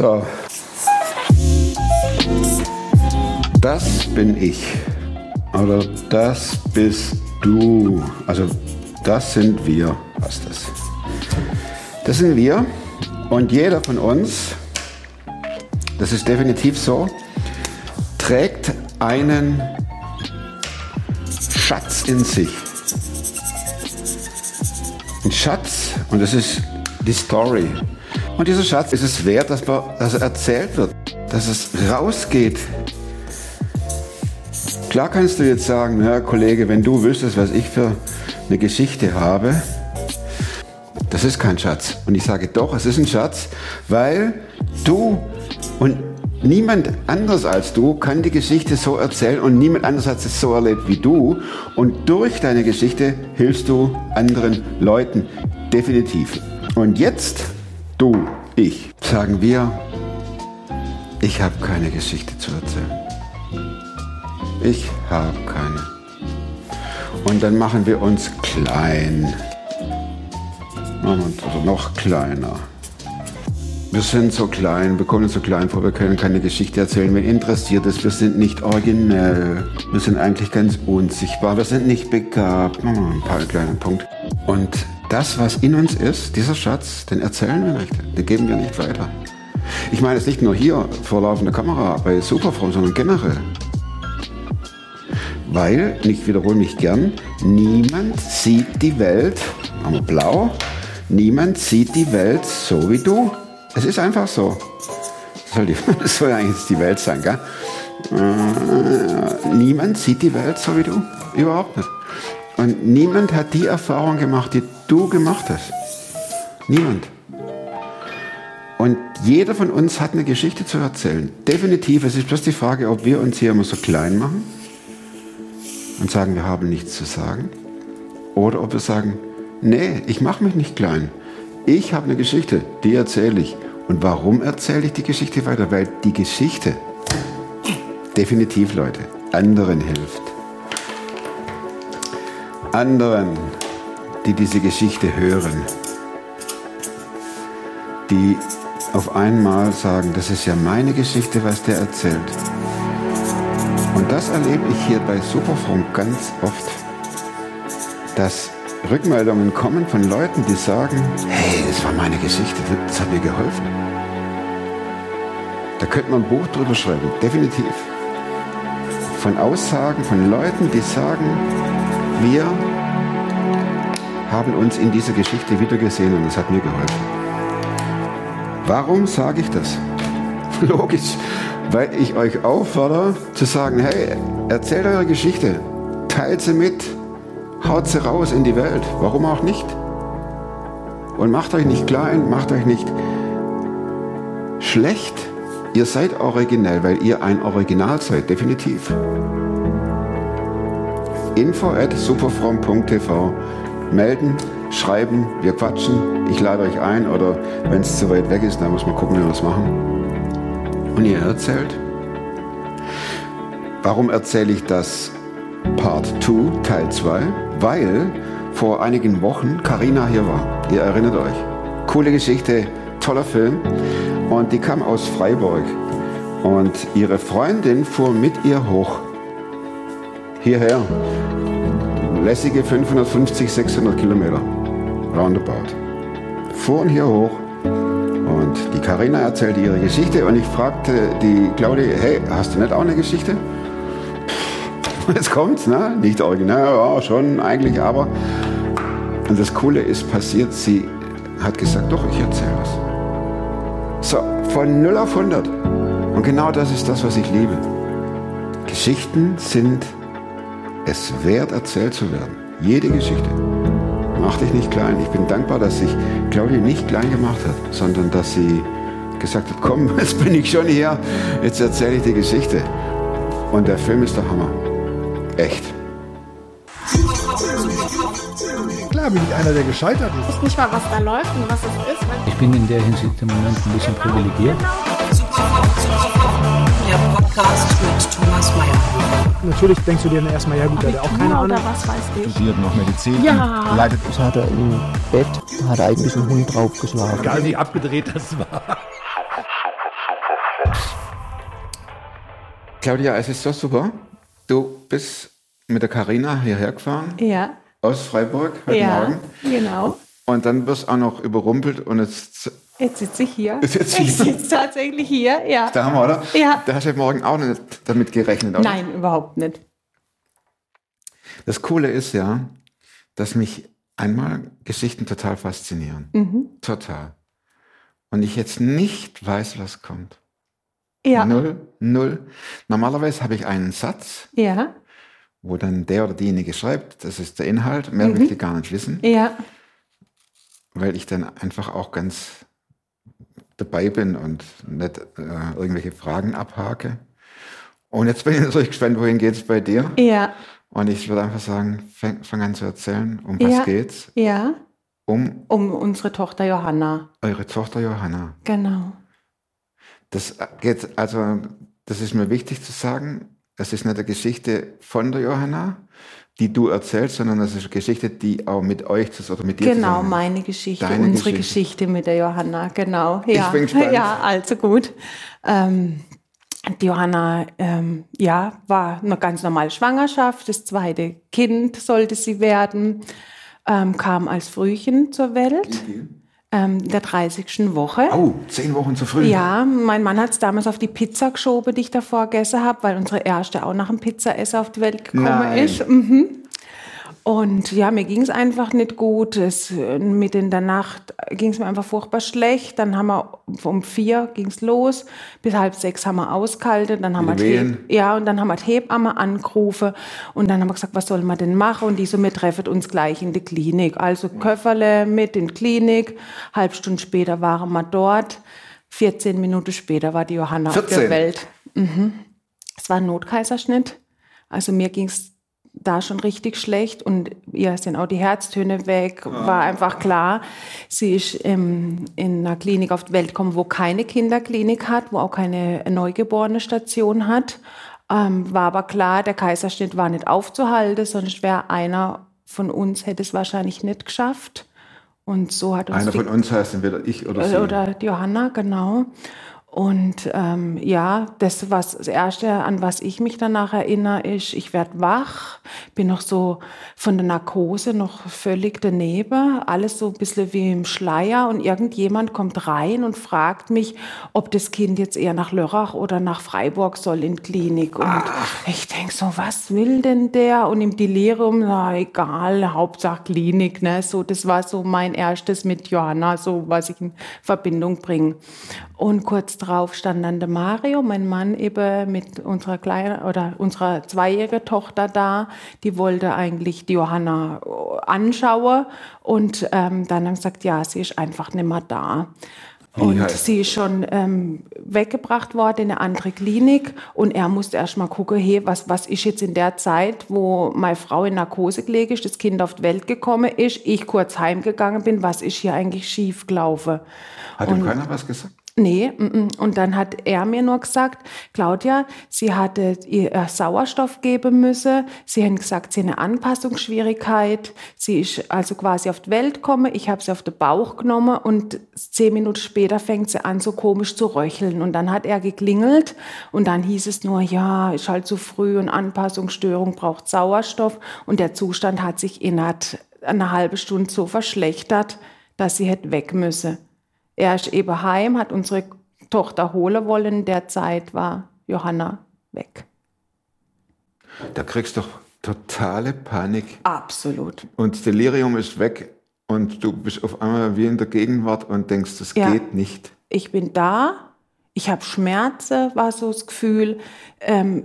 So. Das bin ich. Oder das bist du. Also das sind wir, was das. Das sind wir. Und jeder von uns, das ist definitiv so, trägt einen Schatz in sich. Ein Schatz, und das ist die Story. Und dieser Schatz ist es wert, dass, man, dass er erzählt wird, dass es rausgeht. Klar kannst du jetzt sagen, Herr Kollege, wenn du wüsstest, was ich für eine Geschichte habe, das ist kein Schatz. Und ich sage doch, es ist ein Schatz, weil du und niemand anders als du kann die Geschichte so erzählen und niemand anders hat es so erlebt wie du. Und durch deine Geschichte hilfst du anderen Leuten. Definitiv. Und jetzt, du, ich, sagen wir, ich habe keine Geschichte zu erzählen. Ich habe keine. Und dann machen wir uns klein. Machen uns also noch kleiner. Wir sind so klein, wir kommen so klein vor, wir können keine Geschichte erzählen. Wenn interessiert ist, wir sind nicht originell. Wir sind eigentlich ganz unsichtbar. Wir sind nicht begabt. Ein paar kleine Punkte. Und das, was in uns ist, dieser Schatz, den erzählen wir nicht. Den geben wir nicht weiter. Ich meine es nicht nur hier vor laufender Kamera bei Superform, sondern generell. Weil, ich wiederhole mich gern, niemand sieht die Welt, wir blau, niemand sieht die Welt so wie du. Es ist einfach so. Das soll, die, das soll eigentlich die Welt sein, gell? Äh, niemand sieht die Welt so wie du. Überhaupt nicht. Und niemand hat die Erfahrung gemacht, die du gemacht hast. Niemand. Und jeder von uns hat eine Geschichte zu erzählen. Definitiv. Es ist bloß die Frage, ob wir uns hier immer so klein machen und sagen, wir haben nichts zu sagen. Oder ob wir sagen, nee, ich mache mich nicht klein. Ich habe eine Geschichte, die erzähle ich. Und warum erzähle ich die Geschichte weiter? Weil die Geschichte definitiv, Leute, anderen hilft. Anderen, die diese Geschichte hören, die auf einmal sagen, das ist ja meine Geschichte, was der erzählt. Und das erlebe ich hier bei Superfunk ganz oft, dass Rückmeldungen kommen von Leuten, die sagen, hey, das war meine Geschichte, das hat mir geholfen. Da könnte man ein Buch drüber schreiben, definitiv. Von Aussagen von Leuten, die sagen, wir haben uns in dieser Geschichte wiedergesehen und es hat mir geholfen. Warum sage ich das? Logisch, weil ich euch auffordere zu sagen, hey, erzählt eure Geschichte, teilt sie mit, haut sie raus in die Welt, warum auch nicht? Und macht euch nicht klein, macht euch nicht schlecht. Ihr seid originell, weil ihr ein Original seid, definitiv. info at superfrom.tv melden, schreiben, wir quatschen, ich lade euch ein oder wenn es zu weit weg ist, dann muss man gucken, wie wir das machen. Und ihr erzählt. Warum erzähle ich das Part 2, Teil 2? Weil vor einigen Wochen Karina hier war. Ihr erinnert euch. Coole Geschichte, toller Film. Und die kam aus Freiburg. Und ihre Freundin fuhr mit ihr hoch. Hierher. Lässige 550, 600 Kilometer. Roundabout. Fuhren hier hoch. Und die Karina erzählte ihre Geschichte und ich fragte die Claudia, hey, hast du nicht auch eine Geschichte? Jetzt kommt's, ne? Nicht original, ja, schon eigentlich, aber. Und das Coole ist passiert, sie hat gesagt, doch, ich erzähle was. So, von 0 auf 100. Und genau das ist das, was ich liebe. Geschichten sind es wert, erzählt zu werden. Jede Geschichte. Mach dich nicht klein. Ich bin dankbar, dass sich Claudia nicht klein gemacht hat, sondern dass sie gesagt hat, komm, jetzt bin ich schon hier, jetzt erzähle ich die Geschichte. Und der Film ist der Hammer. Echt. Klar bin ich einer, der gescheitert ist. Ich weiß nicht mal, was da läuft und was es ist. Ich bin in der Hinsicht im Moment ein bisschen privilegiert. Der Podcast mit Thomas Mayer. Natürlich denkst du dir dann erstmal, ja gut, Abitur der hat auch keine Ahnung. was weiß ich. Studiert noch Medizin. Ja. Leidet. Das hat er im Bett, hat er eigentlich einen Hund draufgeschlagen. Egal wie abgedreht das war. Claudia, es ist so super. Du bist mit der Karina hierher gefahren. Ja. Aus Freiburg heute ja, Morgen. Genau. Und dann wirst du auch noch überrumpelt und jetzt Jetzt sitze ich hier. Jetzt sitzt ich hier. sitze tatsächlich hier, ja. da haben wir, oder? Ja. Da hast du Morgen auch nicht damit gerechnet, oder? Nein, überhaupt nicht. Das Coole ist ja, dass mich einmal Geschichten total faszinieren. Mhm. Total. Und ich jetzt nicht weiß, was kommt. Ja, Null, null. Normalerweise habe ich einen Satz, ja, wo dann der oder diejenige schreibt, das ist der Inhalt, mehr Mhm. möchte ich gar nicht wissen, ja, weil ich dann einfach auch ganz dabei bin und nicht äh, irgendwelche Fragen abhake. Und jetzt bin ich natürlich gespannt, wohin geht es bei dir? ja, Und ich würde einfach sagen, fang, fang an zu erzählen, um was Ja. geht's? ja. Um Um unsere Tochter Johanna. eure Tochter Johanna. Genau. Das geht, also, das ist mir wichtig zu sagen. Es ist nicht eine Geschichte von der Johanna, die du erzählst, sondern es ist eine Geschichte, die auch mit euch zu oder mit dir Genau, zusammen. meine Geschichte, Deine unsere Geschichte. Geschichte. mit der Johanna, genau. Ja, bin gespannt. Ja, also gut. Ähm, die Johanna, ähm, ja, war eine ganz normale Schwangerschaft. Das zweite Kind sollte sie werden, ähm, kam als Frühchen zur Welt, ähm, der 30. Woche. Oh, zehn Wochen zu früh. Ja, mein Mann hat es damals auf die Pizza geschoben, die ich davor gegessen habe, weil unsere erste auch nach dem Pizzaesser auf die Welt gekommen Nein. ist. Mhm. Und ja, mir ging es einfach nicht gut. Es, mit in der Nacht ging es mir einfach furchtbar schlecht. Dann haben wir um vier ging es los, bis halb sechs haben wir ausgehalten. Dann haben wir ja, und dann haben wir die Hebamme angerufen und dann haben wir gesagt, was soll man denn machen? Und die so, wir treffen uns gleich in die Klinik. Also Köfferle mit in die Klinik. Halb Stunde später waren wir dort. 14 Minuten später war die Johanna auf 14? der Welt. Mhm. Es war ein Notkaiserschnitt. Also mir ging es da schon richtig schlecht und ihr sind auch die Herztöne weg, war einfach klar. Sie ist ähm, in einer Klinik auf die Welt gekommen, wo keine Kinderklinik hat, wo auch keine neugeborene Station hat. Ähm, war aber klar, der Kaiserschnitt war nicht aufzuhalten, sonst wäre einer von uns, hätte es wahrscheinlich nicht geschafft. Und so hat uns Einer von uns heißt entweder ich oder sie. oder Johanna, genau. Und ähm, ja, das, was das Erste, an was ich mich danach erinnere, ist, ich werde wach, bin noch so von der Narkose noch völlig daneben, alles so ein bisschen wie im Schleier und irgendjemand kommt rein und fragt mich, ob das Kind jetzt eher nach Lörrach oder nach Freiburg soll in Klinik. Und ich denke so, was will denn der? Und im Delirium, na egal, Hauptsache Klinik, ne? So, das war so mein erstes mit Johanna, so was ich in Verbindung bringe. Und kurz drauf stand dann der Mario, mein Mann eben mit unserer kleinen oder unserer zweijährigen Tochter da. Die wollte eigentlich die Johanna äh, anschauen und ähm, dann haben sie gesagt, ja, sie ist einfach nicht mehr da. Und Ja. sie ist schon ähm, weggebracht worden in eine andere Klinik und er musste erst mal gucken, hey, was, was ist jetzt in der Zeit, wo meine Frau in Narkose gelegen ist, das Kind auf die Welt gekommen ist, ich kurz heimgegangen bin, was ist hier eigentlich schief gelaufen? Hat ihm keiner was gesagt? Nee, und dann hat er mir nur gesagt, Claudia, sie hatte ihr äh, Sauerstoff geben müssen. Sie haben gesagt, sie hat eine Anpassungsschwierigkeit. Sie ist also quasi auf die Welt gekommen. Ich habe sie auf den Bauch genommen und zehn Minuten später fängt sie an, so komisch zu röcheln. Und dann hat er geklingelt und dann hieß es nur, ja, ist halt zu früh und Anpassungsstörung braucht Sauerstoff. Und der Zustand hat sich innerhalb einer halben Stunde so verschlechtert, dass sie hätte weg müsse. Er ist eben heim, hat unsere Tochter holen wollen. In der Zeit war Johanna weg. Da kriegst du doch totale Panik Absolut. und das Delirium ist weg und du bist auf einmal wie in der Gegenwart und denkst, das Ja. geht nicht. Ich bin da, ich habe Schmerzen, war so das Gefühl. Ähm,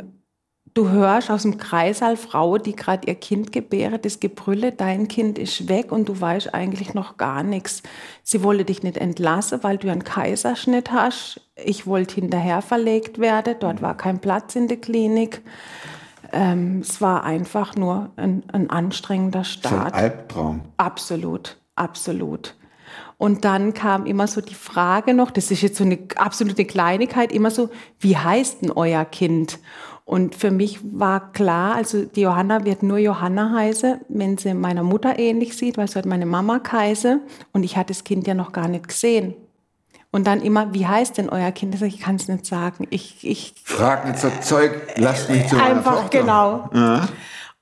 du hörst aus dem Kreißsaal Frau, die gerade ihr Kind gebäre, das Gebrülle, dein Kind ist weg und du weißt eigentlich noch gar nichts. Sie wollte dich nicht entlassen, weil du einen Kaiserschnitt hast. Ich wollte hinterher verlegt werden, dort war kein Platz in der Klinik. Ähm, es war einfach nur ein, ein anstrengender Das ist ein Start. Albtraum. Absolut, absolut. Und dann kam immer so die Frage noch, das ist jetzt so eine absolute Kleinigkeit, immer so, wie heißt denn euer Kind? Und für mich war klar, also die Johanna wird nur Johanna heißen, wenn sie meiner Mutter ähnlich sieht, weil sie hat meine Mama heiße und ich hatte das Kind ja noch gar nicht gesehen. Und dann immer, wie heißt denn euer Kind? Ich, kann es nicht sagen. Ich, ich Frag nicht so Zeug, lass mich zu einfach genau. Ja.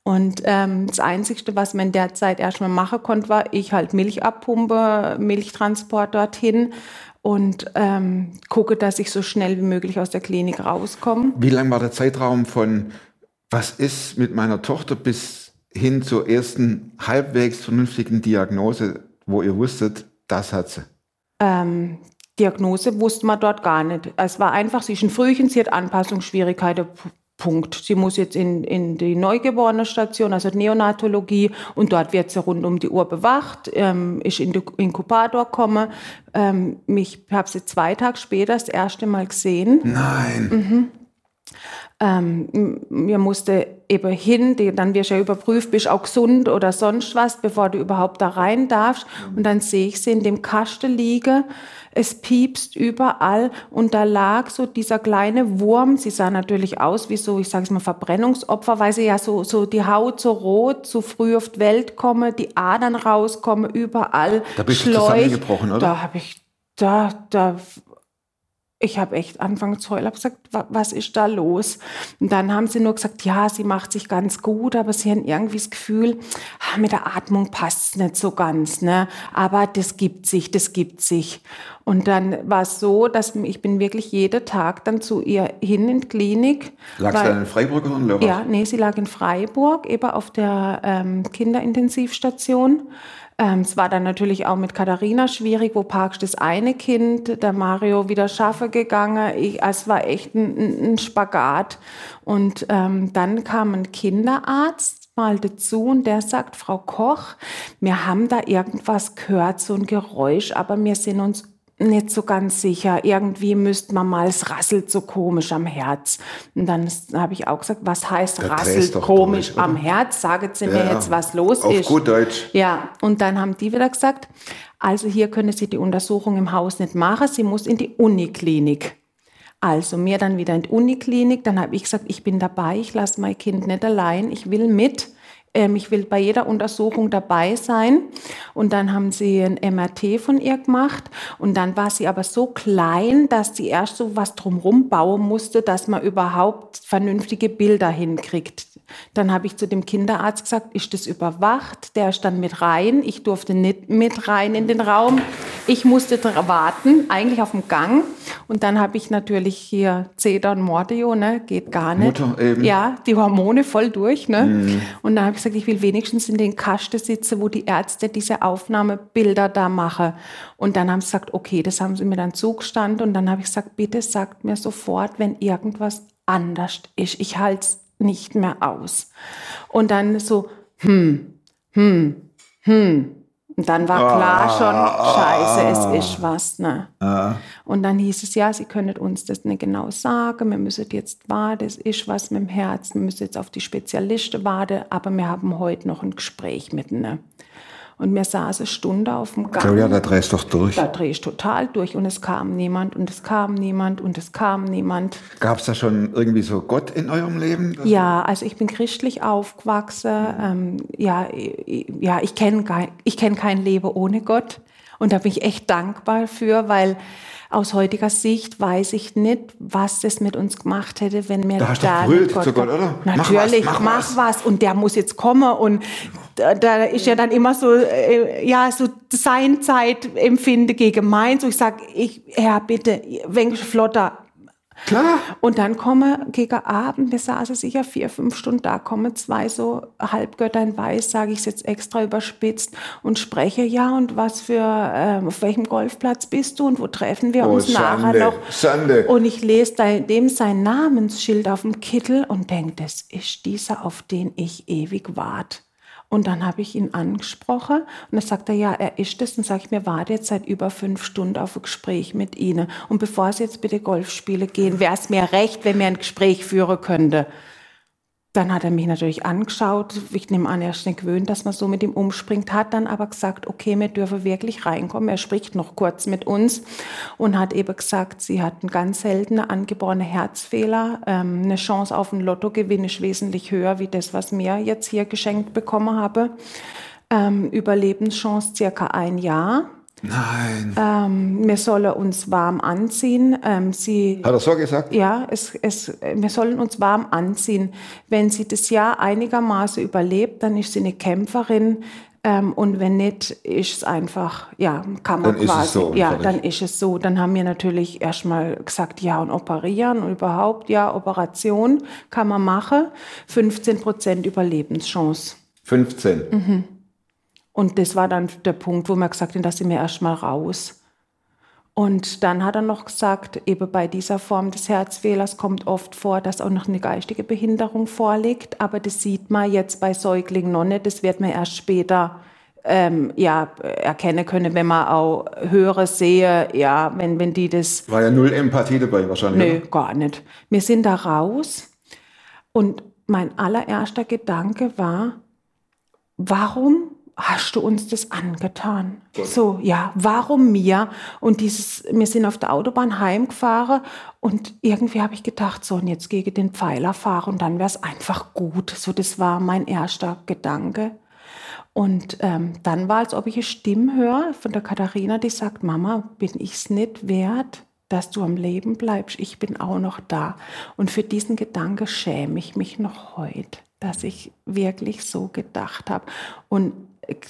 Und ähm, das Einzige, was man in der Zeit erstmal machen konnte, war, ich halt Milch abpumpe, Milchtransport dorthin und ähm, gucke, dass ich so schnell wie möglich aus der Klinik rauskomme. Wie lang war der Zeitraum von, was ist mit meiner Tochter bis hin zur ersten halbwegs vernünftigen Diagnose, wo ihr wusstet, das hat sie? Ähm, Diagnose wusste man dort gar nicht. Es war einfach, sie ist ein Frühchen, sie hat Anpassungsschwierigkeiten. Punkt. Sie muss jetzt in, in die Neugeborene-Station, also Neonatologie, und dort wird sie rund um die Uhr bewacht. Ähm, ist in den Inkubator komme. Ähm, ich habe sie zwei Tage später das erste Mal gesehen. Nein. Ähm, m- mir musste eben hin, die, dann wirst du ja überprüft, bist auch gesund oder sonst was, bevor du überhaupt da rein darfst. Und dann sehe ich sie in dem Kasten liegen, es piepst überall und da lag so dieser kleine Wurm, sie sah natürlich aus wie so, ich sage es mal, Verbrennungsopfer, weil sie ja so, so die Haut so rot, so früh auf die Welt komme, die Adern rauskommen, überall. Da bist du Schläuch. zusammengebrochen, oder? Da habe ich, da, da ich habe echt angefangen zu heulen, habe gesagt, "Wa- was ist da los? Und dann haben sie nur gesagt, ja, sie macht sich ganz gut, aber sie haben irgendwie das Gefühl, mit der Atmung passt es nicht so ganz, ne? Aber das gibt sich, das gibt sich. Und dann war es so, dass ich bin wirklich jeden Tag dann zu ihr hin in die Klinik. Weil- dann in Freiburg oder in Lörrach? ja, nee, sie lag in Freiburg, eben auf der ähm, Kinderintensivstation. Ähm, es war dann natürlich auch mit Katharina schwierig, wo parkst das eine Kind, der Mario wieder schaffe gegangen. Ich, es war echt ein ein Spagat. Und ähm, dann kam ein Kinderarzt mal dazu und der sagt, Frau Koch, wir haben da irgendwas gehört, so ein Geräusch, aber wir sind uns nicht so ganz sicher. Irgendwie müsste man mal, es rasselt so komisch am Herz. Und dann habe ich auch gesagt, was heißt Da rasselt komisch durch, am Herz? Sagen Sie mir Ja, jetzt, was los auf ist. gut Deutsch. Ja, und dann haben die wieder gesagt, also hier können Sie die Untersuchung im Haus nicht machen, sie muss in die Uniklinik. Also mir dann wieder in die Uniklinik, dann habe ich gesagt, ich bin dabei, ich lasse mein Kind nicht allein, ich will mit. Ähm, ich will bei jeder Untersuchung dabei sein. Und dann haben sie ein MRT von ihr gemacht. Und dann war sie aber so klein, dass sie erst so was drumherum bauen musste, dass man überhaupt vernünftige Bilder hinkriegt. Dann habe ich zu dem Kinderarzt gesagt, ist das überwacht? Der ist dann mit rein. Ich durfte nicht mit rein in den Raum. Ich musste warten, eigentlich auf dem Gang. Und dann habe ich natürlich hier Zeder und Mordio, ne? geht gar nicht. Mutter eben. Ja, die Hormone voll durch. Ne? Und dann habe ich gesagt, ich will wenigstens in den Kasten sitzen, wo die Ärzte diese Aufnahmebilder da machen. Und dann haben sie gesagt, okay, das haben sie mir dann zugestanden. Und dann habe ich gesagt, bitte sagt mir sofort, wenn irgendwas anders ist. Ich halte es nicht mehr aus. Und dann so, hm, hm, hm. Und dann war klar schon, scheiße, es ist was. Ne? Und dann hieß es, ja, Sie können uns das nicht genau sagen, wir müssen jetzt warten, es ist was mit dem Herz, wir müssen jetzt auf die Spezialisten warten, aber wir haben heute noch ein Gespräch mit ihnen. Und wir saßen eine Stunde auf dem Gang. Claudia, da drehst du doch durch. Da drehe ich total durch und es kam niemand und es kam niemand und es kam niemand. Gab es da schon irgendwie so Gott in eurem Leben? Ja, also ich bin christlich aufgewachsen. Ähm, ja, ich- ja, ich kenne kein, ich kenn kein Leben ohne Gott. Und da bin ich echt dankbar für, weil aus heutiger Sicht weiß ich nicht, was das mit uns gemacht hätte, wenn wir Da hast da nicht Gott zu Gott, gehabt- oder? Mach was, Natürlich, mach mach, was. Und der muss jetzt kommen. Und da, da ist ja dann immer so, äh, ja, so sein Zeitempfinden gegen mein. So ich sag, ich, Herr, bitte, wenig flotter. Klar. Und dann komme gegen Abend, wir saßen sicher vier, fünf Stunden da, kommen zwei so Halbgötter in Weiß, sage ich es jetzt extra überspitzt und spreche, ja, und was für, ähm, auf welchem Golfplatz bist du und wo treffen wir Oh, uns nachher Schande, noch? Schande. Und ich lese dem sein Namensschild auf dem Kittel und denke, das ist dieser, auf den ich ewig warte. Und dann habe ich ihn angesprochen und dann sagt er, ja, er ist es. Und sage ich mir, warte jetzt seit über fünf Stunden auf ein Gespräch mit Ihnen. Und bevor Sie jetzt bitte Golf spielen gehen, wäre es mir recht, wenn mir ein Gespräch führen könnte. Dann hat er mich natürlich angeschaut. Ich nehme an, er ist nicht gewöhnt, dass man so mit ihm umspringt. Hat dann aber gesagt, okay, wir dürfen wirklich reinkommen. Er spricht noch kurz mit uns und hat eben gesagt, sie hat einen ganz seltenen angeborenen Herzfehler. Ähm, eine Chance auf einen Lottogewinn ist wesentlich höher, wie das, was mir jetzt hier geschenkt bekommen habe. Ähm, Überlebenschance circa ein Jahr. Nein. Ähm, wir sollen uns warm anziehen. Ähm, sie, Hat er so gesagt? ja, es, es, wir sollen uns warm anziehen. Wenn sie das Jahr einigermaßen überlebt, dann ist sie eine Kämpferin. Ähm, und wenn nicht, ist es einfach, ja, kann man Dann ist es quasi, so ja, dann ist es so. Dann haben wir natürlich erstmal gesagt, ja, und operieren und überhaupt, ja, Operation kann man machen. 15 Prozent Überlebenschance. 15. Mhm. Und das war dann der Punkt, wo wir gesagt haben, dass sie mir erstmal raus. Und dann hat er noch gesagt, eben bei dieser Form des Herzfehlers kommt oft vor, dass auch noch eine geistige Behinderung vorliegt. Aber das sieht man jetzt bei Säuglingen noch nicht. Das wird man erst später ähm, ja, erkennen können, wenn man auch höre, sehe, ja, wenn, wenn die das War ja null Empathie dabei wahrscheinlich. Nö, oder? gar nicht. Wir sind da raus und mein allererster Gedanke war, warum hast du uns das angetan? So, ja, warum mir? Und dieses, wir sind auf der Autobahn heimgefahren und irgendwie habe ich gedacht, so, und jetzt gegen den Pfeiler fahren und dann wäre es einfach gut. So, das war mein erster Gedanke. Und ähm, dann war, als ob ich eine Stimme höre von der Katharina, die sagt, Mama, bin ich es nicht wert, dass du am Leben bleibst? Ich bin auch noch da. Und für diesen Gedanke schäme ich mich noch heute, dass ich wirklich so gedacht habe. Und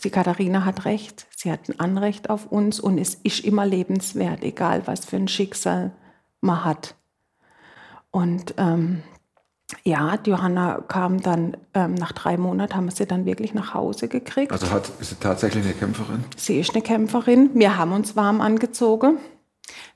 die Katharina hat recht, sie hat ein Anrecht auf uns und es ist immer lebenswert, egal was für ein Schicksal man hat. Und ähm, ja, Johanna kam dann, ähm, nach drei Monaten haben wir sie dann wirklich nach Hause gekriegt. Also hat, ist sie tatsächlich eine Kämpferin? Sie ist eine Kämpferin. Wir haben uns warm angezogen.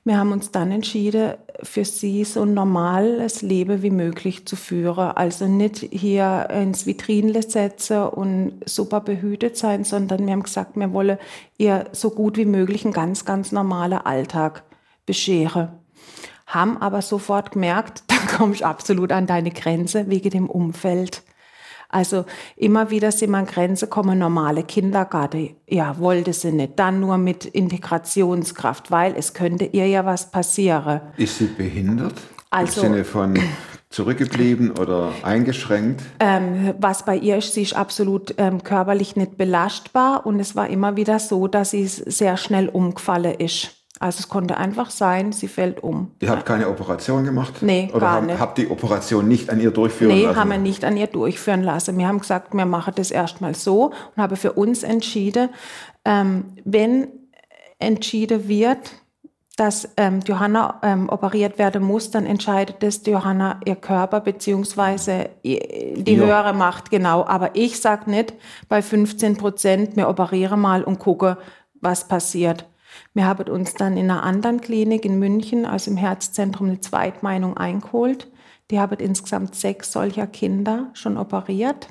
Wir haben uns dann entschieden, für sie so ein normales Leben wie möglich zu führen. Also nicht hier ins Vitrinle setzen und super behütet sein, sondern wir haben gesagt, wir wollen ihr so gut wie möglich einen ganz, ganz normalen Alltag bescheren. Haben aber sofort gemerkt, da kommst du absolut an deine Grenze wegen dem Umfeld. Also immer wieder sind wir an Grenze kommen, normale Kindergarten. Ja, wollte sie nicht. Dann nur mit Integrationskraft, weil es könnte ihr ja was passieren. Ist sie behindert? Also- Im Sinne von zurückgeblieben oder eingeschränkt? Ähm, was bei ihr ist, sie ist absolut ähm, körperlich nicht belastbar und es war immer wieder so, dass sie sehr schnell umgefallen ist. Also es konnte einfach sein, sie fällt um. Ihr habt keine Operation gemacht? Nee, Oder gar haben, nicht. habt die Operation nicht an ihr durchführen Nee, lassen? haben wir nicht an ihr durchführen lassen. Wir haben gesagt, wir machen das erstmal so und haben für uns entschieden, ähm, wenn entschieden wird, dass ähm, Johanna ähm, operiert werden muss, dann entscheidet das die Johanna ihr Körper beziehungsweise i- die Ja. höhere Macht, genau. Aber ich sag nicht bei 15 Prozent, wir operieren mal und gucken, was passiert. Wir haben uns dann in einer anderen Klinik in München, also im Herzzentrum, eine Zweitmeinung eingeholt. Die haben insgesamt sechs solcher Kinder schon operiert.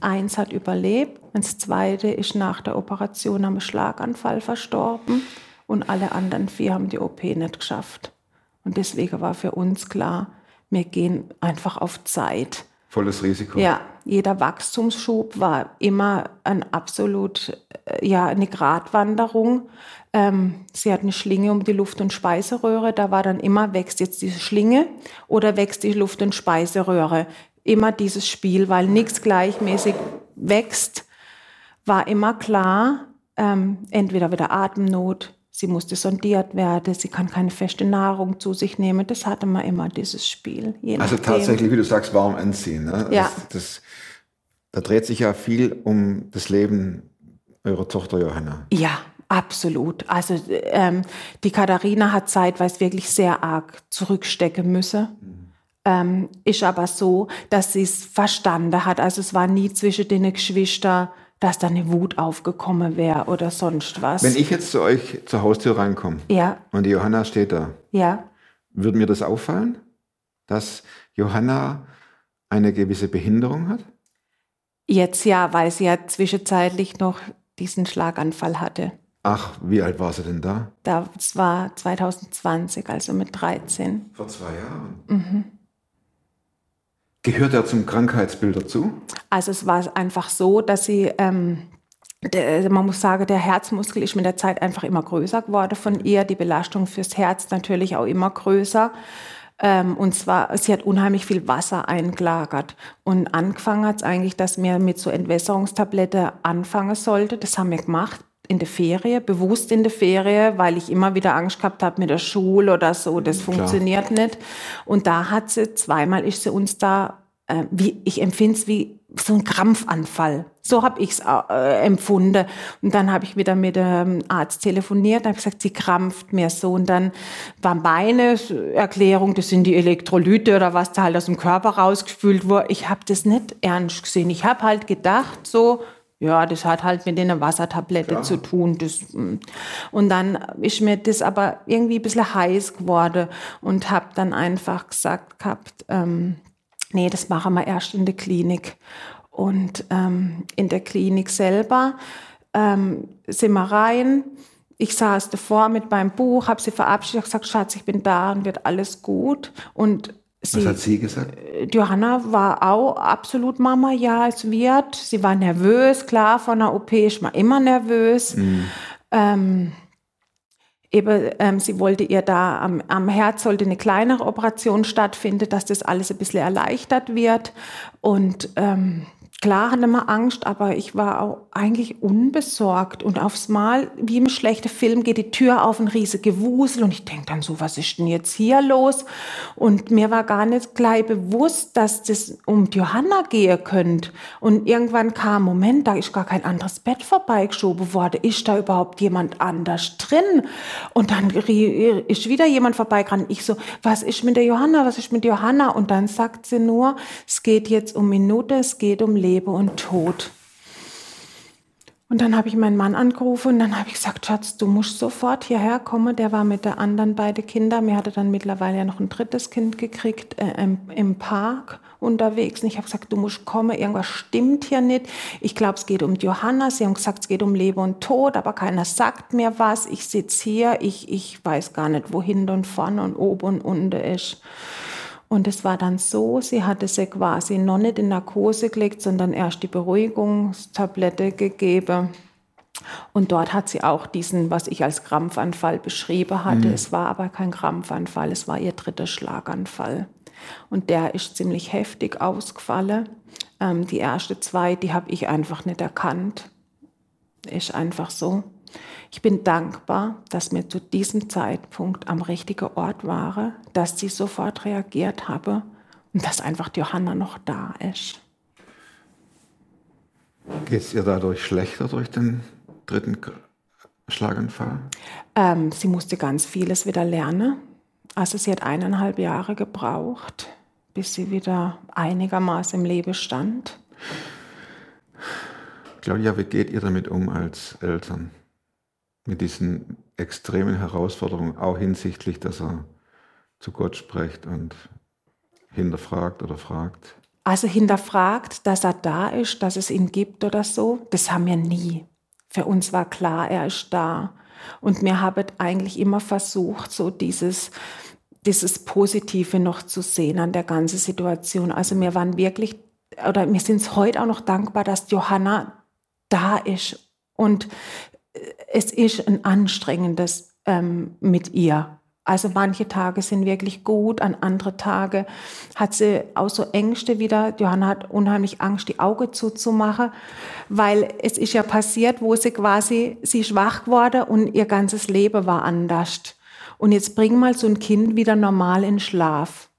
Eins hat überlebt, das zweite ist nach der Operation am Schlaganfall verstorben und alle anderen vier haben die OP nicht geschafft. Und deswegen war für uns klar, wir gehen einfach auf Zeit. Volles Risiko. Ja, jeder Wachstumsschub war immer ein absolut, äh, ja, eine Gratwanderung. Ähm, sie hat eine Schlinge um die Luft- und Speiseröhre. Da war dann immer, wächst jetzt diese Schlinge oder wächst die Luft- und Speiseröhre. Immer dieses Spiel, weil nichts gleichmäßig wächst, war immer klar, ähm, entweder wieder Atemnot, sie musste sondiert werden, sie kann keine feste Nahrung zu sich nehmen. Das hatte man immer, dieses Spiel. Also nachdem. tatsächlich, wie du sagst, warm anziehen. Ne? Ja. Das, das, da dreht sich ja viel um das Leben eurer Tochter Johanna. Ja, absolut. Also ähm, die Katharina hat zeitweise wirklich sehr arg zurückstecken müssen. Ähm, ist aber so, dass sie es verstanden hat. Also es war nie zwischen den Geschwistern, dass da eine Wut aufgekommen wäre oder sonst was. Wenn ich jetzt zu euch zur Haustür reinkomme ja, und die Johanna steht da, ja. würde mir das auffallen, dass Johanna eine gewisse Behinderung hat? Jetzt ja, weil sie ja zwischenzeitlich noch diesen Schlaganfall hatte. Ach, wie alt war sie denn da? Das war 2020, also mit 13. Vor zwei Jahren. Mhm. Gehört er zum Krankheitsbild dazu? Also es war einfach so, dass sie, ähm, der, man muss sagen, der Herzmuskel ist mit der Zeit einfach immer größer geworden von ihr, die Belastung fürs Herz natürlich auch immer größer. Ähm, und zwar, sie hat unheimlich viel Wasser eingelagert. Und angefangen hat es eigentlich, dass wir mit so Entwässerungstablette anfangen sollten. Das haben wir gemacht. in der Ferie, bewusst in der Ferie, weil ich immer wieder Angst gehabt habe mit der Schule oder so, das funktioniert nicht. Und da hat sie, zweimal ist sie uns da, äh, wie ich empfinde es wie so ein Krampfanfall. So habe ich es äh, empfunden. Und dann habe ich wieder mit dem Arzt telefoniert und habe gesagt, sie krampft mir so. Und dann war meine Erklärung, das sind die Elektrolyte oder was da halt aus dem Körper rausgespült wurde. Ich habe das nicht ernst gesehen. Ich habe halt gedacht, so, ja, das hat halt mit einer Wassertablette Klar. zu tun. Das, mm. und dann ist mir das aber irgendwie ein bisschen heiß geworden und habe dann einfach gesagt gehabt, ähm, nee, das machen wir erst in der Klinik. Und ähm, in der Klinik selber ähm, sind wir rein. Ich saß davor mit meinem Buch, habe sie verabschiedet, gesagt, Schatz, ich bin da und wird alles gut. Und Sie, Was hat sie gesagt? Äh, Johanna war auch absolut Mama, ja, es wird. Sie war nervös, klar, von der OP ist man immer nervös. Mhm. Ähm, eben, ähm, sie wollte ihr da am, am Herz sollte eine kleinere Operation stattfinden, dass das alles ein bisschen erleichtert wird. Und ähm, Klar hatte man Angst, aber ich war auch eigentlich unbesorgt. Und aufs Mal, wie im schlechten Film, geht die Tür auf, ein riesiges Wusel. Und ich denke dann so, was ist denn jetzt hier los? Und mir war gar nicht gleich bewusst, dass das um Johanna gehen könnte. Und irgendwann kam, Moment, da ist gar kein anderes Bett vorbeigeschoben worden. Ist da überhaupt jemand anders drin? Und dann ist wieder jemand vorbeigerannt. Ich so, was ist mit der Johanna? Was ist mit Johanna? Und dann sagt sie nur, es geht jetzt um Minute, es geht um Leben. Leben und Tod. Und dann habe ich meinen Mann angerufen und dann habe ich gesagt, Schatz, du musst sofort hierher kommen. Der war mit der anderen beiden Kinder. Mir hatte dann mittlerweile ja noch ein drittes Kind gekriegt äh, im, im, Park unterwegs. Und ich habe gesagt, du musst kommen. Irgendwas stimmt hier nicht. Ich glaube, es geht um Johanna. Sie haben gesagt, es geht um Leben und Tod, aber keiner sagt mir was. Ich sitze hier. Ich, ich weiß gar nicht, wo hinten und vorne und oben und unten ist. Und es war dann so, sie hatte sie quasi noch nicht in Narkose gelegt, sondern erst die Beruhigungstablette gegeben. Und dort hat sie auch diesen, was ich als Krampfanfall beschrieben hatte. Mhm. Es war aber kein Krampfanfall, es war ihr dritter Schlaganfall. Und der ist ziemlich heftig ausgefallen. Ähm, die ersten zwei, die habe ich einfach nicht erkannt. Ist einfach so. Ich bin dankbar, dass mir zu diesem Zeitpunkt am richtigen Ort war, dass sie sofort reagiert habe und dass einfach Johanna noch da ist. Geht es ihr dadurch schlechter durch den dritten Schlaganfall? Ähm, sie musste ganz vieles wieder lernen. Also sie hat eineinhalb Jahre gebraucht, bis sie wieder einigermaßen im Leben stand. Claudia, wie geht ihr damit um als Eltern? Mit diesen extremen Herausforderungen, auch hinsichtlich, dass er zu Gott spricht und hinterfragt oder fragt? Also hinterfragt, dass er da ist, dass es ihn gibt oder so, das haben wir nie. Für uns war klar, er ist da. Und wir haben eigentlich immer versucht, so dieses, dieses Positive noch zu sehen an der ganzen Situation. Also wir waren wirklich, oder wir sind heute auch noch dankbar, dass Johanna da ist und es ist ein anstrengendes ähm, mit ihr. Also manche Tage sind wirklich gut, an andere Tage hat sie auch so Ängste wieder. Johanna hat unheimlich Angst, die Augen zuzumachen, weil es ist ja passiert, wo sie quasi, sie schwach geworden und ihr ganzes Leben war anders. Und jetzt bring mal so ein Kind wieder normal in Schlaf.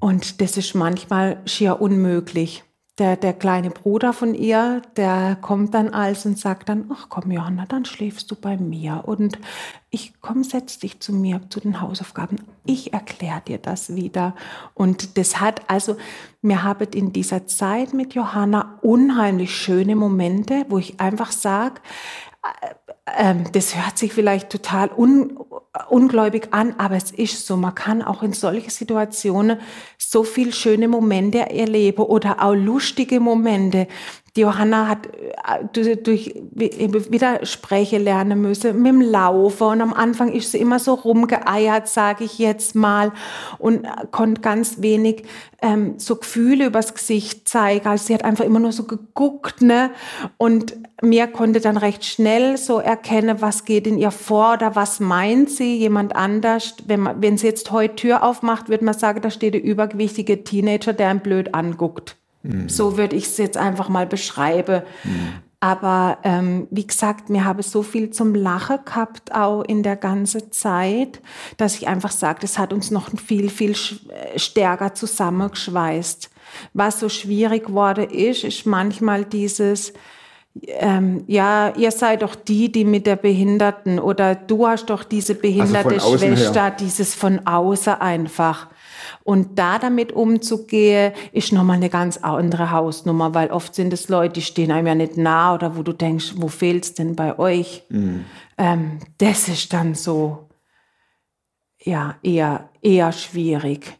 Und das ist manchmal schier unmöglich der, der kleine Bruder von ihr, der kommt dann als und sagt dann, ach komm Johanna, dann schläfst du bei mir und ich komm, setz dich zu mir zu den Hausaufgaben. Ich erkläre dir das wieder. Und das hat also, wir haben in dieser Zeit mit Johanna unheimlich schöne Momente, wo ich einfach sage, ähm, das hört sich vielleicht total un, ungläubig an, aber es ist so. Man kann auch in solchen Situationen so viel schöne Momente erleben oder auch lustige Momente. Die Johanna hat äh, durch Widerspreche lernen müssen mit dem Laufen und am Anfang ist sie immer so rumgeeiert, sage ich jetzt mal, und konnte ganz wenig ähm, so Gefühle übers Gesicht zeigen. Also sie hat einfach immer nur so geguckt, ne? Und mir konnte dann recht schnell so erkennen, was geht in ihr vor oder was meint sie, jemand anders. Wenn, man, wenn sie jetzt heute Tür aufmacht, würde man sagen, da steht der übergewichtige Teenager, der einen blöd anguckt. So würde ich es jetzt einfach mal beschreiben. Aber ähm, wie gesagt, mir habe so viel zum Lachen gehabt, auch in der ganzen Zeit, dass ich einfach sage, das hat uns noch viel, viel äh, stärker zusammengeschweißt. Was so schwierig geworden ist, ist manchmal dieses, ähm, ja, ihr seid doch die, die mit der Behinderten oder du hast doch diese behinderte Also außen her. Schwester, dieses von außen einfach. Und da damit umzugehen, ist nochmal eine ganz andere Hausnummer, weil oft sind es Leute, die stehen einem ja nicht nah oder wo du denkst, wo fehlt's denn bei euch? Ähm, das ist dann so, ja, eher, eher schwierig.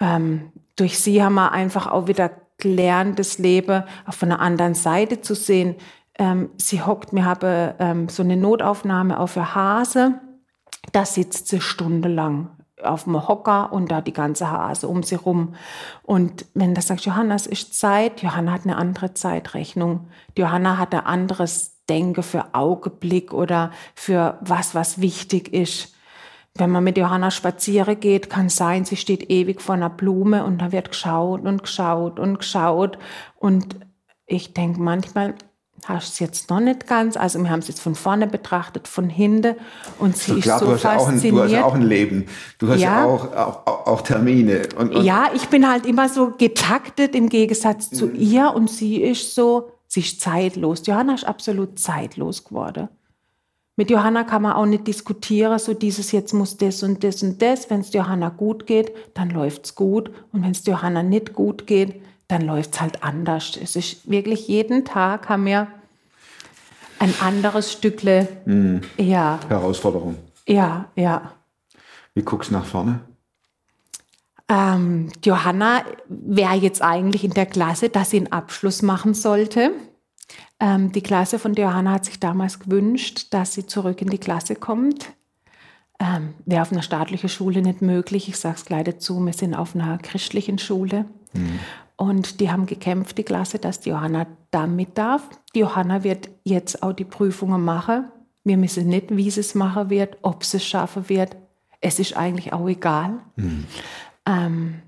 Ähm, durch sie haben wir einfach auch wieder gelernt, das Leben auf einer anderen Seite zu sehen. Ähm, sie hockt, wir haben ähm, so eine Notaufnahme auf der Hase. Da sitzt sie stundenlang auf dem Hocker und da die ganze Hase um sie rum. Und wenn du sagst, Johanna, es ist Zeit, Johanna hat eine andere Zeitrechnung. Johanna hat ein anderes Denken für Augenblick oder für was, was wichtig ist. Wenn man mit Johanna spazieren geht, kann sein, sie steht ewig vor einer Blume und da wird geschaut und geschaut und geschaut. Und ich denke manchmal, hast du es jetzt noch nicht ganz. Also wir haben es jetzt von vorne betrachtet, von hinten. Und sie So ist klar, so du, hast auch ein, fasziniert. du hast auch ein Leben. Du hast ja, auch, auch, auch, auch Termine. Und, und Ja, ich bin halt immer so getaktet im Gegensatz zu Mhm. ihr und sie ist so, sie ist zeitlos. Johanna ist absolut zeitlos geworden. Mit Johanna kann man auch nicht diskutieren, so dieses jetzt muss das und das und das. Wenn es Johanna gut geht, dann läuft's gut. Und wenn es Johanna nicht gut geht, dann läuft's halt anders. Es ist wirklich jeden Tag haben wir ein anderes Stückle. Mhm. Ja, Herausforderung. ja, ja. Wie guckst du nach vorne? Ähm, Johanna wäre jetzt eigentlich in der Klasse, dass sie einen Abschluss machen sollte. Ähm, die Klasse von Johanna hat sich damals gewünscht, dass sie zurück in die Klasse kommt. Ähm, wäre auf einer staatlichen Schule nicht möglich. Ich sage es gleich dazu, wir sind auf einer christlichen Schule. Und die haben gekämpft, die Klasse, dass die Johanna da mit darf. Die Johanna wird jetzt auch die Prüfungen machen. Wir wissen nicht, wie sie es machen wird, ob sie es schaffen wird. Es ist eigentlich auch egal. Ähm,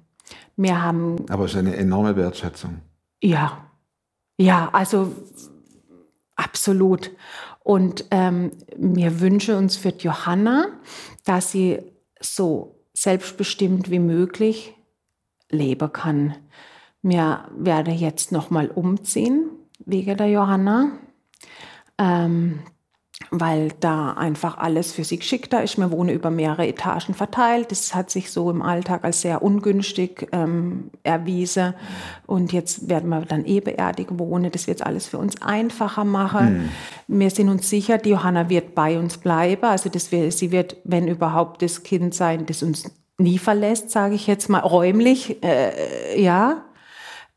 wir haben Aber es ist eine enorme Wertschätzung. ja, ja, also absolut. Und ähm, wir wünschen uns für die Johanna, dass sie so selbstbestimmt wie möglich leben kann. Wir werden jetzt nochmal umziehen wegen der Johanna. Ähm, weil da einfach alles für sie geschickter ist. Wir wohnen über mehrere Etagen verteilt. Das hat sich so im Alltag als sehr ungünstig ähm, erwiesen. Und jetzt werden wir dann ebenerdig wohnen. Das wird alles für uns einfacher machen. Wir sind uns sicher, die Johanna wird bei uns bleiben. Also das wir, sie wird, wenn überhaupt, das Kind sein, das uns nie verlässt, sage ich jetzt mal räumlich. Äh, ja.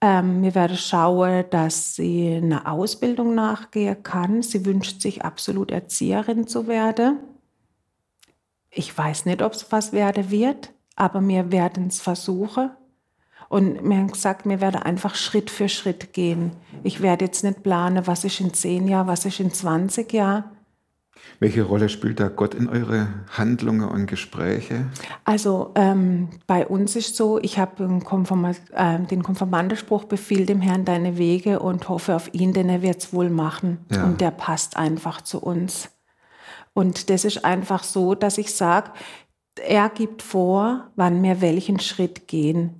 Ähm, wir werden schauen, dass sie eine Ausbildung nachgehen kann. Sie wünscht sich absolut Erzieherin zu werden. Ich weiß nicht, ob es was werden wird, aber wir werden es versuchen. Und wir haben gesagt, wir werden einfach Schritt für Schritt gehen. Ich werde jetzt nicht planen, was ist in zehn Jahren, was ist in 20 Jahren. Welche Rolle spielt da Gott in eure Handlungen und Gespräche? Also ähm, bei uns ist so, ich habe äh, den Konfirmandenspruch, befiehl dem Herrn deine Wege und hoffe auf ihn, denn er wird es wohl machen. Ja. Und der passt einfach zu uns. Und das ist einfach so, dass ich sage, er gibt vor, wann wir welchen Schritt gehen.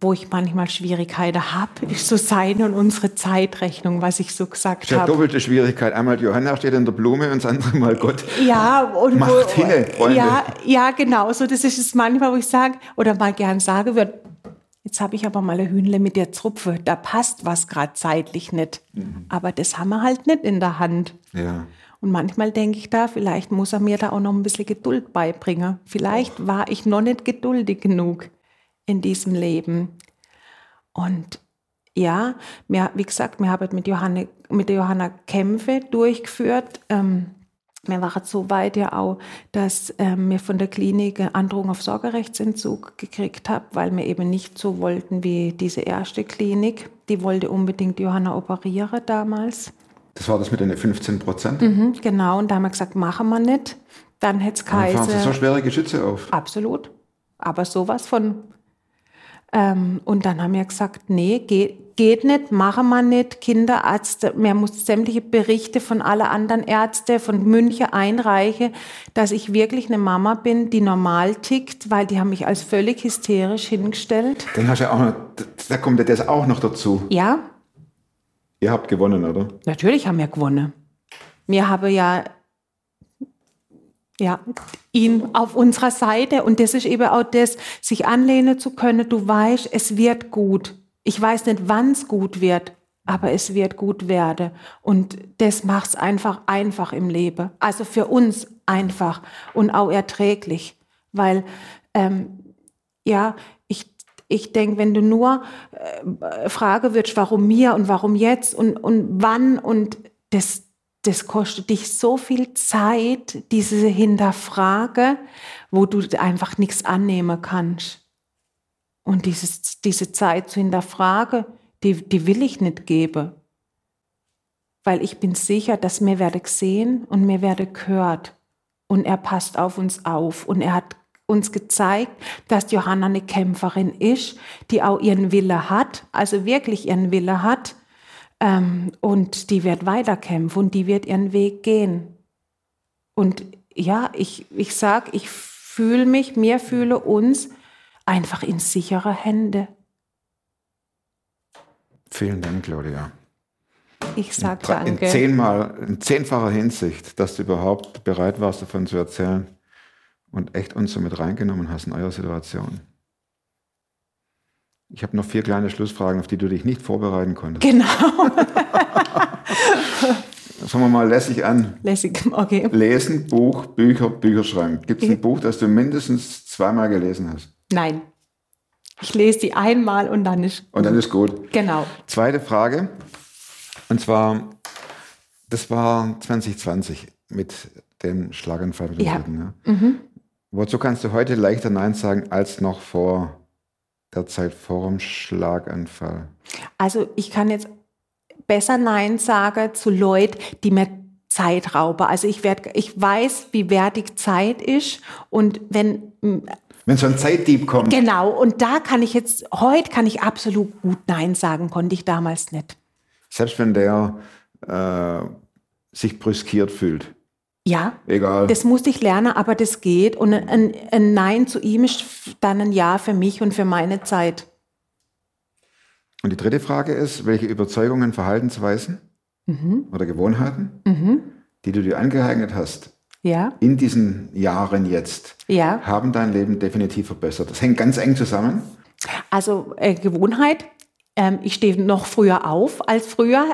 Wo ich manchmal Schwierigkeiten habe, ist so seine und unsere Zeitrechnung, was ich so gesagt Das ist ja habe. doppelte Schwierigkeit. Einmal Johanna steht in der Blume und das andere Mal Gott. Ja, und Macht wo, hinne, Freunde. ja, ja, genau. So, das ist es manchmal, wo ich sage oder mal gern sage würde, jetzt habe ich aber mal ein Hühnle mit der Zupfe. Da passt was gerade zeitlich nicht. Mhm. Aber das haben wir halt nicht in der Hand. Ja. Und manchmal denke ich da, vielleicht muss er mir da auch noch ein bisschen Geduld beibringen. Vielleicht war ich noch nicht geduldig genug in diesem Leben. Und ja, wir, wie gesagt, wir haben mit, Johanne, mit der Johanna Kämpfe durchgeführt. Ähm, wir waren so weit ja auch, dass ähm, wir von der Klinik eine Androhung auf Sorgerechtsentzug gekriegt haben, weil wir eben nicht so wollten wie diese erste Klinik. Die wollte unbedingt Johanna operieren damals. Das war das mit den 15 Prozent. Mhm, genau, und da haben wir gesagt, machen wir nicht. Dann hätte es Dann fahren sie so geheißen, schwere Geschütze auf. absolut, aber sowas von. Ähm, und dann haben wir gesagt, nee, geht, geht nicht, machen wir nicht. Kinderärzte, mir muss sämtliche Berichte von allen anderen Ärzten von München einreichen, dass ich wirklich eine Mama bin, die normal tickt, weil die haben mich als völlig hysterisch hingestellt. Dann hast du ja auch noch, da kommt ja das auch noch dazu. Ja, Ihr habt gewonnen, oder? Natürlich haben wir gewonnen. Wir haben ja, ja ihn auf unserer Seite und das ist eben auch das, sich anlehnen zu können. Du weißt, es wird gut. Ich weiß nicht, wann es gut wird, aber es wird gut werden. Und das macht es einfach einfach im Leben. Also für uns einfach und auch erträglich. Weil, ähm, ja, ich, ich denke, wenn du nur äh, fragen würdest, warum mir und warum jetzt und, und wann und das, das kostet dich so viel Zeit, diese Hinterfrage, wo du einfach nichts annehmen kannst. Und dieses, diese Zeit zu hinterfragen, die, die will ich nicht geben. Weil ich bin sicher, dass mir werde gesehen und mir werde gehört. Und er passt auf uns auf. Und er hat uns gezeigt, dass Johanna eine Kämpferin ist, die auch ihren Wille hat, also wirklich ihren Wille hat. Ähm, und die wird weiterkämpfen und die wird ihren Weg gehen. Und ja, ich, ich sag, ich fühle mich, mir fühle uns einfach in sichere Hände. Vielen Dank, Claudia. Ich sag Dra- In danke. zehnmal, in zehnfacher Hinsicht, dass du überhaupt bereit warst, davon zu erzählen und echt uns so mit reingenommen hast in eure Situation. Ich habe noch vier kleine Schlussfragen, auf die du dich nicht vorbereiten konntest. Genau. Fangen wir mal lässig an. Lässig, okay. Lesen, Buch, Bücher, Bücher schreiben. Gibt es ein Buch, das du mindestens zweimal gelesen hast? Nein. Ich lese die einmal und dann ist. Und dann ist gut. Genau. Zweite Frage. Und zwar, das war 2020 mit dem Schlaganfall. mit dem Ja. Dritten, ja. Wozu kannst du heute leichter Nein sagen als noch vor der Zeit vor dem Schlaganfall? Also ich kann jetzt besser Nein sagen zu Leuten, die mir Zeit rauben. Also ich, werd, ich weiß, wie wertig Zeit ist und wenn Wenn so ein Zeitdieb kommt, genau und da kann ich jetzt heute kann ich absolut gut Nein sagen, konnte ich damals nicht. selbst wenn der äh, sich brüskiert fühlt, Ja, egal. das musste ich lernen, aber das geht und ein, ein Nein zu ihm ist dann ein Ja für mich und für meine Zeit. Und die dritte Frage ist, welche Überzeugungen, Verhaltensweisen Mhm. oder Gewohnheiten, die du dir angeeignet hast Ja, in diesen Jahren jetzt, ja. haben dein Leben definitiv verbessert. Das hängt ganz eng zusammen. Also äh, Gewohnheit. Ähm, ich stehe noch früher auf als früher.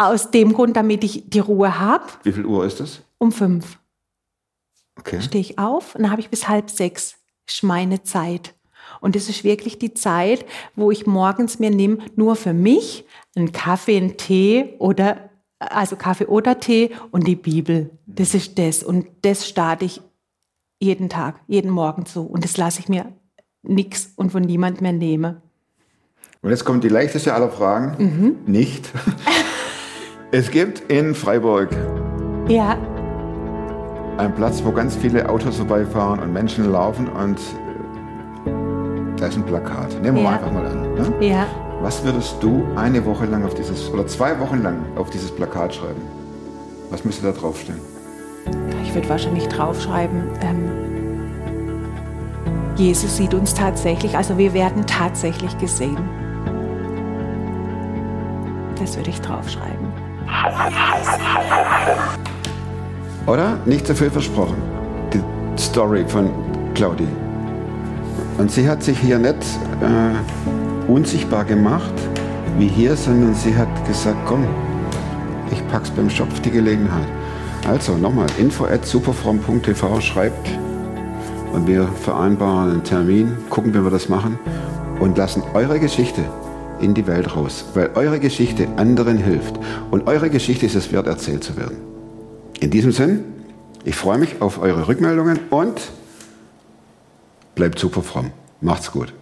Aus dem Grund, damit ich die Ruhe habe. Wie viel Uhr ist es? Um fünf Okay. stehe ich auf und dann habe ich bis halb sechs. Ist meine Zeit. Und das ist wirklich die Zeit, wo ich morgens mir nehme, nur für mich, einen Kaffee, einen Tee oder, also Kaffee oder Tee und die Bibel. Das ist das. Und das starte ich jeden Tag, jeden Morgen so. Und das lasse ich mir nix und von niemand mehr nehmen. Und jetzt kommt die leichteste aller Fragen. Nicht. es gibt in Freiburg Ja, einen Platz, wo ganz viele Autos vorbeifahren und Menschen laufen und äh, da ist ein Plakat. Nehmen wir Ja. mal einfach mal an. Ne? ja. Was würdest du eine Woche lang auf dieses, oder zwei Wochen lang auf dieses Plakat schreiben? Was müsste da draufstehen? Ich würde wahrscheinlich draufschreiben, ähm, Jesus sieht uns tatsächlich, also wir werden tatsächlich gesehen. Das würde ich draufschreiben. Oder? Nicht zu viel versprochen. Die Story von Claudi. Und sie hat sich hier nicht äh, unsichtbar gemacht, wie hier, sondern sie hat gesagt, komm, ich pack's beim Schopf die Gelegenheit. Also nochmal, info at superfrom.tv schreibt und wir vereinbaren einen Termin, gucken, wie wir das machen und lassen eure Geschichte in die Welt raus, weil eure Geschichte anderen hilft und eure Geschichte ist es wert, erzählt zu werden. In diesem Sinn, ich freue mich auf eure Rückmeldungen und bleibt super fromm. Macht's gut.